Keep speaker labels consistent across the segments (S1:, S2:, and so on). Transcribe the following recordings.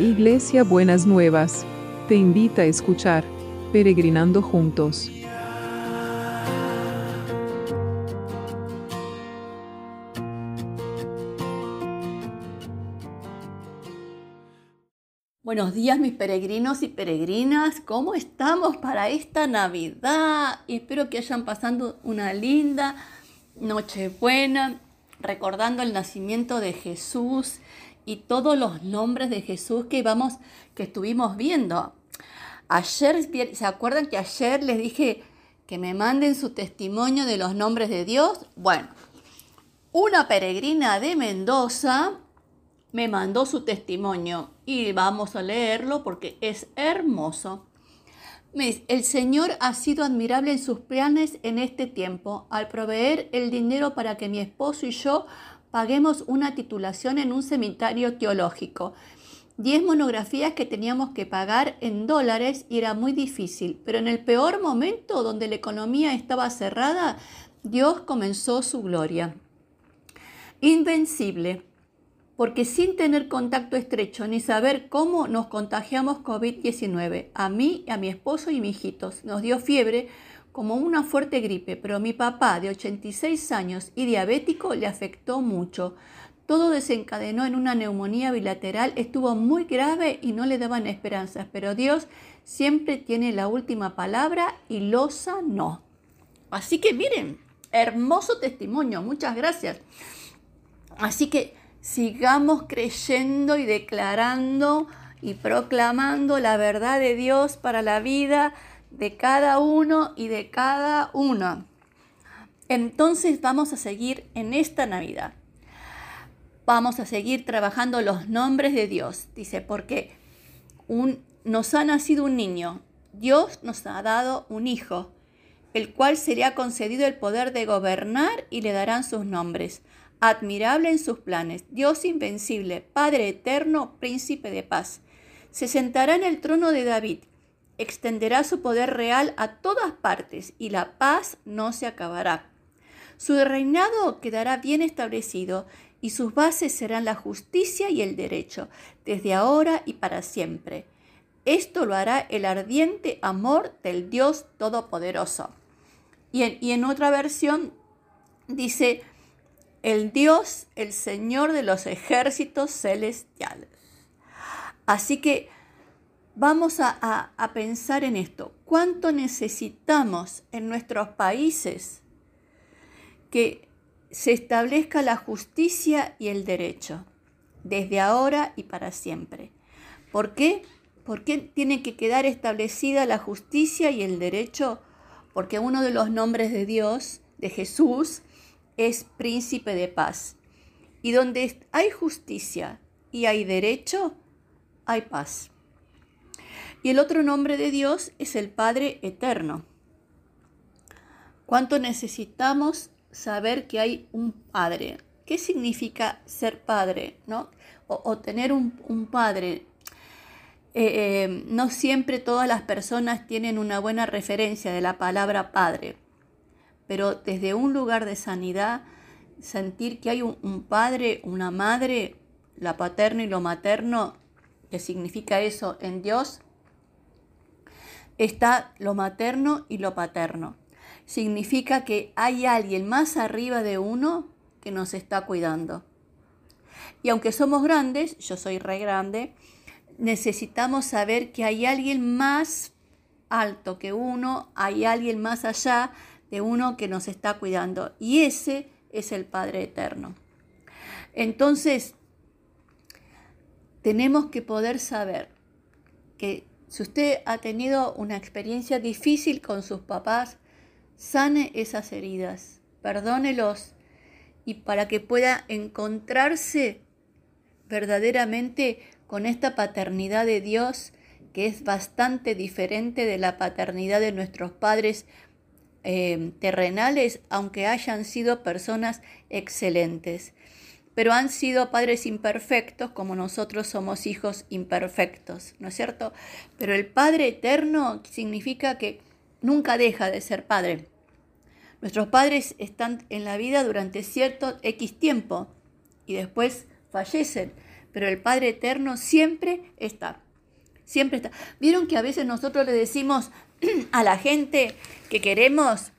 S1: Iglesia Buenas Nuevas, te invita a escuchar Peregrinando Juntos.
S2: Buenos días mis peregrinos y peregrinas, ¿cómo estamos para esta Navidad? espero que hayan pasado una linda Nochebuena, recordando el nacimiento de Jesús y todos los nombres de Jesús que vamos, que estuvimos viendo. Ayer, ¿se acuerdan que ayer les dije que me manden su testimonio de los nombres de Dios? Bueno, una peregrina de Mendoza me mandó su testimonio y vamos a leerlo porque es hermoso. El Señor ha sido admirable en sus planes en este tiempo, al proveer el dinero para que mi esposo y yo paguemos una titulación en un seminario teológico. Diez monografías que teníamos que pagar en dólares y era muy difícil, pero en el peor momento donde la economía estaba cerrada, Dios comenzó su gloria. Invencible porque sin tener contacto estrecho ni saber cómo nos contagiamos COVID-19, a mí, a mi esposo y mis hijitos, nos dio fiebre como una fuerte gripe, pero mi papá de 86 años y diabético le afectó mucho. Todo desencadenó en una neumonía bilateral, estuvo muy grave y no le daban esperanzas, pero Dios siempre tiene la última palabra y lo sanó. Así que miren, hermoso testimonio, muchas gracias. Así que sigamos creyendo y declarando y proclamando la verdad de Dios para la vida de cada uno y de cada una. Entonces vamos a seguir en esta Navidad. Vamos a seguir trabajando los nombres de Dios. Dice, porque un, nos ha nacido un niño. Dios nos ha dado un hijo, el cual sería concedido el poder de gobernar y le darán sus nombres admirable en sus planes, Dios invencible, Padre eterno, príncipe de paz. Se sentará en el trono de David, extenderá su poder real a todas partes y la paz no se acabará. Su reinado quedará bien establecido y sus bases serán la justicia y el derecho, desde ahora y para siempre. Esto lo hará el ardiente amor del Dios Todopoderoso. Y en, y en otra versión dice, el Dios, el Señor de los ejércitos celestiales. Así que vamos a, pensar en esto. ¿Cuánto necesitamos en nuestros países que se establezca la justicia y el derecho, desde ahora y para siempre? ¿Por qué? ¿Por qué tiene que quedar establecida la justicia y el derecho? Porque uno de los nombres de Dios, de Jesús, es príncipe de paz. Y donde hay justicia y hay derecho, hay paz. Y el otro nombre de Dios es el Padre Eterno. ¿Cuánto necesitamos saber que hay un Padre? ¿Qué significa ser padre? ¿no? O, tener un, padre. Eh, eh, no siempre todas las personas tienen una buena referencia de la palabra padre pero desde un lugar de sanidad, sentir que hay un, padre, una madre, la paterno y lo materno, que significa eso en Dios, está lo materno y lo paterno. Significa que hay alguien más arriba de uno que nos está cuidando. Y aunque somos grandes, yo soy re grande, necesitamos saber que hay alguien más alto que uno, hay alguien más allá de uno que nos está cuidando. Y ese es el Padre Eterno. Entonces, tenemos que poder saber que si usted ha tenido una experiencia difícil con sus papás, sane esas heridas, perdónelos y para que pueda encontrarse verdaderamente con esta paternidad de Dios que es bastante diferente de la paternidad de nuestros padres Em, terrenales, aunque hayan sido personas excelentes. Pero han sido padres imperfectos como nosotros somos hijos imperfectos, ¿no es cierto? Pero el Padre eterno significa que nunca deja de ser padre. Nuestros padres están en la vida durante cierto X tiempo y después fallecen, pero el Padre Eterno siempre está. Siempre está. ¿Vieron que a veces nosotros le decimos a la gente que queremos,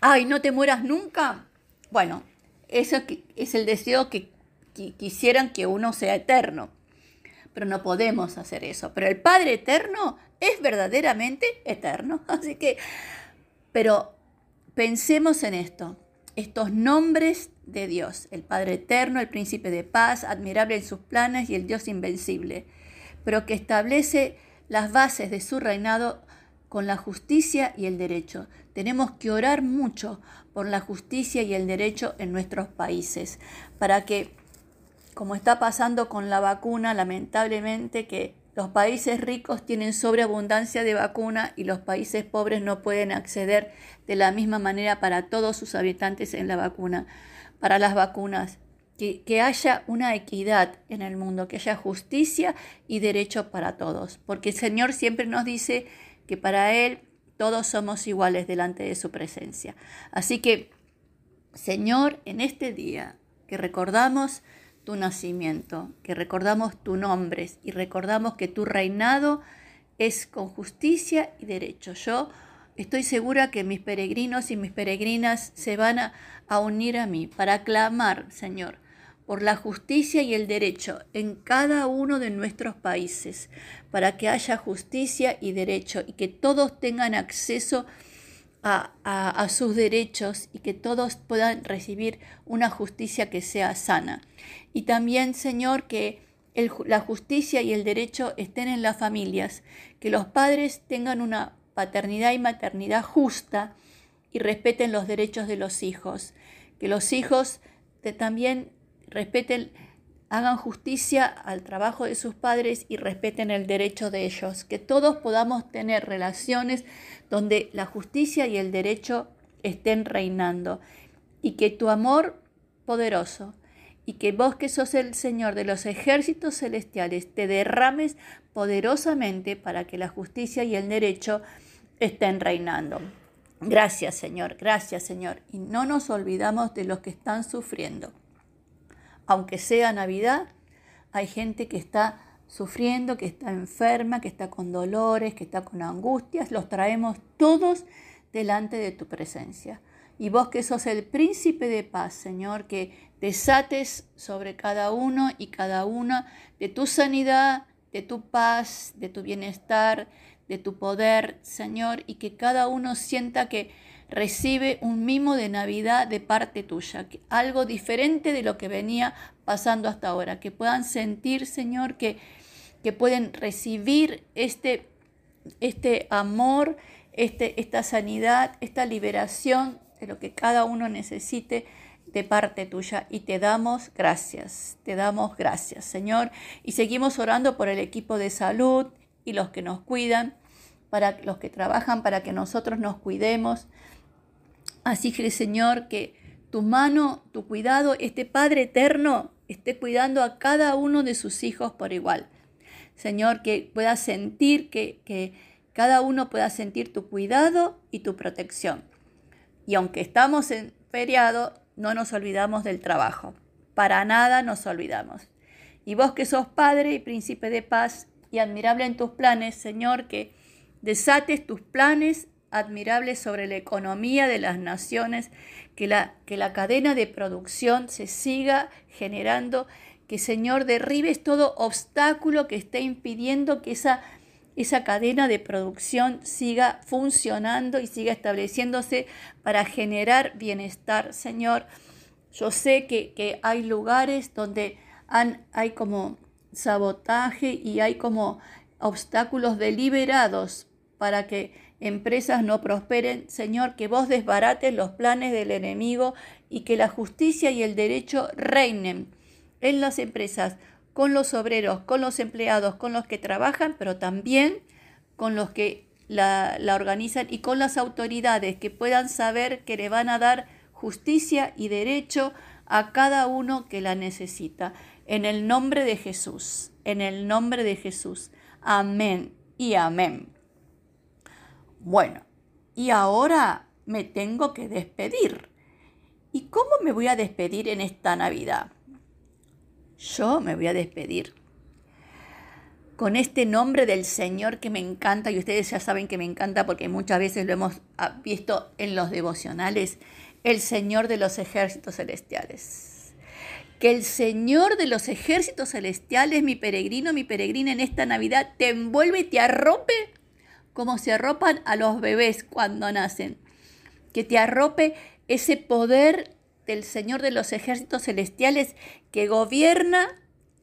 S2: ay, no te mueras nunca? Bueno, eso es el deseo que quisieran que uno sea eterno. Pero no podemos hacer eso. Pero el Padre Eterno es verdaderamente eterno. Así que, pero pensemos en esto. Estos nombres de Dios, el Padre Eterno, el Príncipe de Paz, admirable en sus planes y el Dios invencible, pero que establece las bases de su reinado con la justicia y el derecho. Tenemos que orar mucho por la justicia y el derecho en nuestros países, para que, como está pasando con la vacuna, lamentablemente que los países ricos tienen sobreabundancia de vacuna y los países pobres no pueden acceder de la misma manera para todos sus habitantes en la vacuna, para las vacunas. Que, que, haya una equidad en el mundo, que haya justicia y derecho para todos, porque el Señor siempre nos dice que para Él todos somos iguales delante de su presencia. Así que, Señor, en este día que recordamos tu nacimiento, que recordamos tu nombre y recordamos que tu reinado es con justicia y derecho. Yo estoy segura que mis peregrinos y mis peregrinas se van a, a unir a mí para clamar, Señor, por la justicia y el derecho en cada uno de nuestros países, para que haya justicia y derecho y que todos tengan acceso a, sus derechos y que todos puedan recibir una justicia que sea sana. Y también, Señor, que la justicia y el derecho estén en las familias, que los padres tengan una paternidad y maternidad justa y respeten los derechos de los hijos, que los hijos también respeten, hagan justicia al trabajo de sus padres y respeten el derecho de ellos, que todos podamos tener relaciones donde la justicia y el derecho estén reinando y que tu amor poderoso y que vos que sos el Señor de los ejércitos celestiales te derrames poderosamente para que la justicia y el derecho estén reinando. Gracias Señor, gracias Señor. Y no nos olvidamos de los que están sufriendo aunque sea Navidad, hay gente que está sufriendo, que está enferma, que está con dolores, que está con angustias. Los traemos todos delante de tu presencia. Y vos que sos el príncipe de paz, Señor, que desates sobre cada uno y cada una de tu sanidad, de tu paz, de tu bienestar, de tu poder, Señor, y que cada uno sienta que recibe un mimo de Navidad de parte tuya, algo diferente de lo que venía pasando hasta ahora, que puedan sentir, Señor, que, que pueden recibir este, este amor, este, esta sanidad, esta liberación de lo que cada uno necesite de parte tuya y te damos gracias, te damos gracias, Señor. Y seguimos orando por el equipo de salud y los que nos cuidan, para los que trabajan para que nosotros nos cuidemos, Así que, Señor, que tu mano, tu cuidado, este Padre eterno esté cuidando a cada uno de sus hijos por igual. Señor, que pueda sentir, que, que cada uno pueda sentir tu cuidado y tu protección. Y aunque estamos en feriado, no nos olvidamos del trabajo. Para nada nos olvidamos. Y vos que sos Padre y Príncipe de paz y admirable en tus planes, Señor, que desates tus planes admirable sobre la economía de las naciones, que la, que la cadena de producción se siga generando, que Señor derribes todo obstáculo que esté impidiendo que esa, esa cadena de producción siga funcionando y siga estableciéndose para generar bienestar, Señor. Yo sé que, que hay lugares donde han, hay como sabotaje y hay como obstáculos deliberados para que empresas no prosperen, Señor, que vos desbarates los planes del enemigo y que la justicia y el derecho reinen en las empresas, con los obreros, con los empleados, con los que trabajan, pero también con los que la, la organizan y con las autoridades que puedan saber que le van a dar justicia y derecho a cada uno que la necesita. En el nombre de Jesús, en el nombre de Jesús. Amén y amén. Bueno, y ahora me tengo que despedir. ¿Y cómo me voy a despedir en esta Navidad? yo me voy a despedir con este nombre del Señor que me encanta, y ustedes ya saben que me encanta porque muchas veces lo hemos ah, visto en los devocionales, el Señor de los ejércitos celestiales. Que el Señor de los ejércitos celestiales, mi peregrino, mi peregrina en esta Navidad, te envuelve y te arrope como se arropan a los bebés cuando nacen. Que te arrope ese poder del Señor de los ejércitos celestiales que gobierna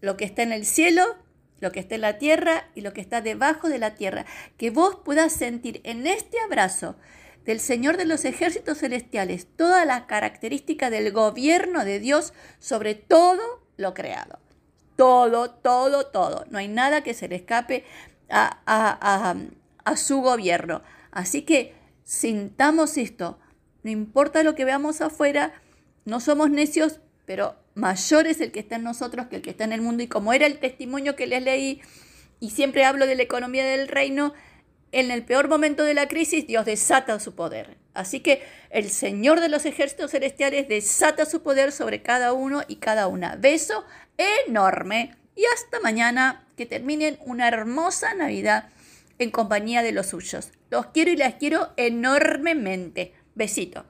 S2: lo que está en el cielo lo que está en la tierra y lo que está debajo de la tierra. Que vos puedas sentir en este abrazo del Señor de los ejércitos celestiales toda la característica del gobierno de Dios sobre todo lo creado. Todo, todo, todo. No hay nada que se le escape a, a, a su gobierno. Así que sintamos esto. No importa lo que veamos afuera, no somos necios, pero mayor es el que está en nosotros que el que está en el mundo. Y como era el testimonio que les leí, y siempre hablo de la economía del reino, en el peor momento de la crisis Dios desata su poder. Así que el Señor de los ejércitos celestiales desata su poder sobre cada uno y cada una. Beso enorme y hasta mañana que terminen una hermosa Navidad en compañía de los suyos. Los quiero y las quiero enormemente. Besito.